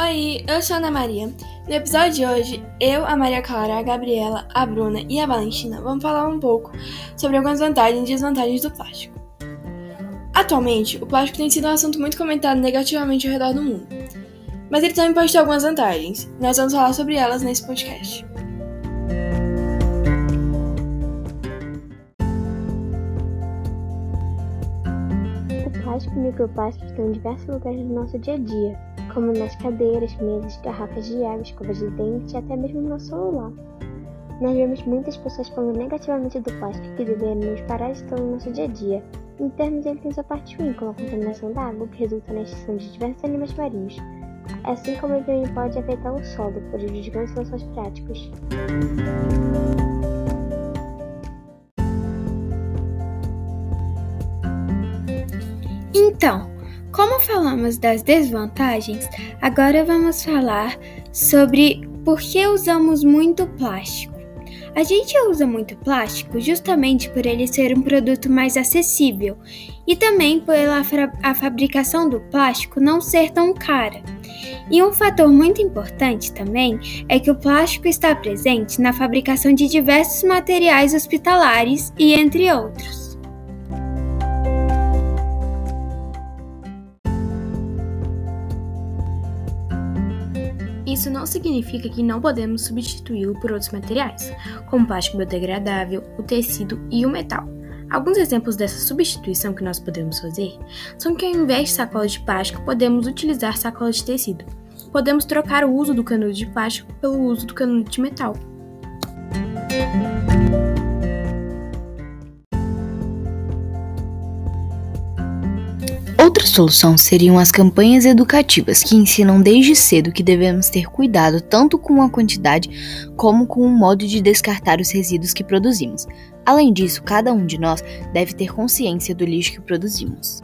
Oi, eu sou Ana Maria. No episódio de hoje, eu, a Maria Clara, a Gabriela, a Bruna e a Valentina vamos falar um pouco sobre algumas vantagens e desvantagens do plástico. Atualmente, o plástico tem sido um assunto muito comentado negativamente ao redor do mundo, mas ele também pode ter algumas vantagens. Nós vamos falar sobre elas nesse podcast. O plástico e microplástico estão em diversos lugares do nosso dia a dia, como nas cadeiras, mesas, garrafas de água, escovas de dente e até mesmo no celular. Nós vemos muitas pessoas falando negativamente do plástico que deveríamos parar de estar no nosso dia a dia. Em termos, ele tem sua parte ruim, como a contaminação da água, que resulta na extinção de diversos animais marinhos, assim como ele também pode afetar o solo, prejudicando soluções práticas. Então, como falamos das desvantagens, agora vamos falar sobre por que usamos muito plástico. A gente usa muito plástico justamente por ele ser um produto mais acessível e também pela a fabricação do plástico não ser tão cara. E um fator muito importante também é que o plástico está presente na fabricação de diversos materiais hospitalares e entre outros. Isso não significa que não podemos substituí-lo por outros materiais, como plástico biodegradável, o tecido e o metal. Alguns exemplos dessa substituição que nós podemos fazer são que ao invés de sacolas de plástico, podemos utilizar sacolas de tecido. Podemos trocar o uso do canudo de plástico pelo uso do canudo de metal. Outra solução seriam as campanhas educativas que ensinam desde cedo que devemos ter cuidado tanto com a quantidade como com o modo de descartar os resíduos que produzimos. Além disso, cada um de nós deve ter consciência do lixo que produzimos.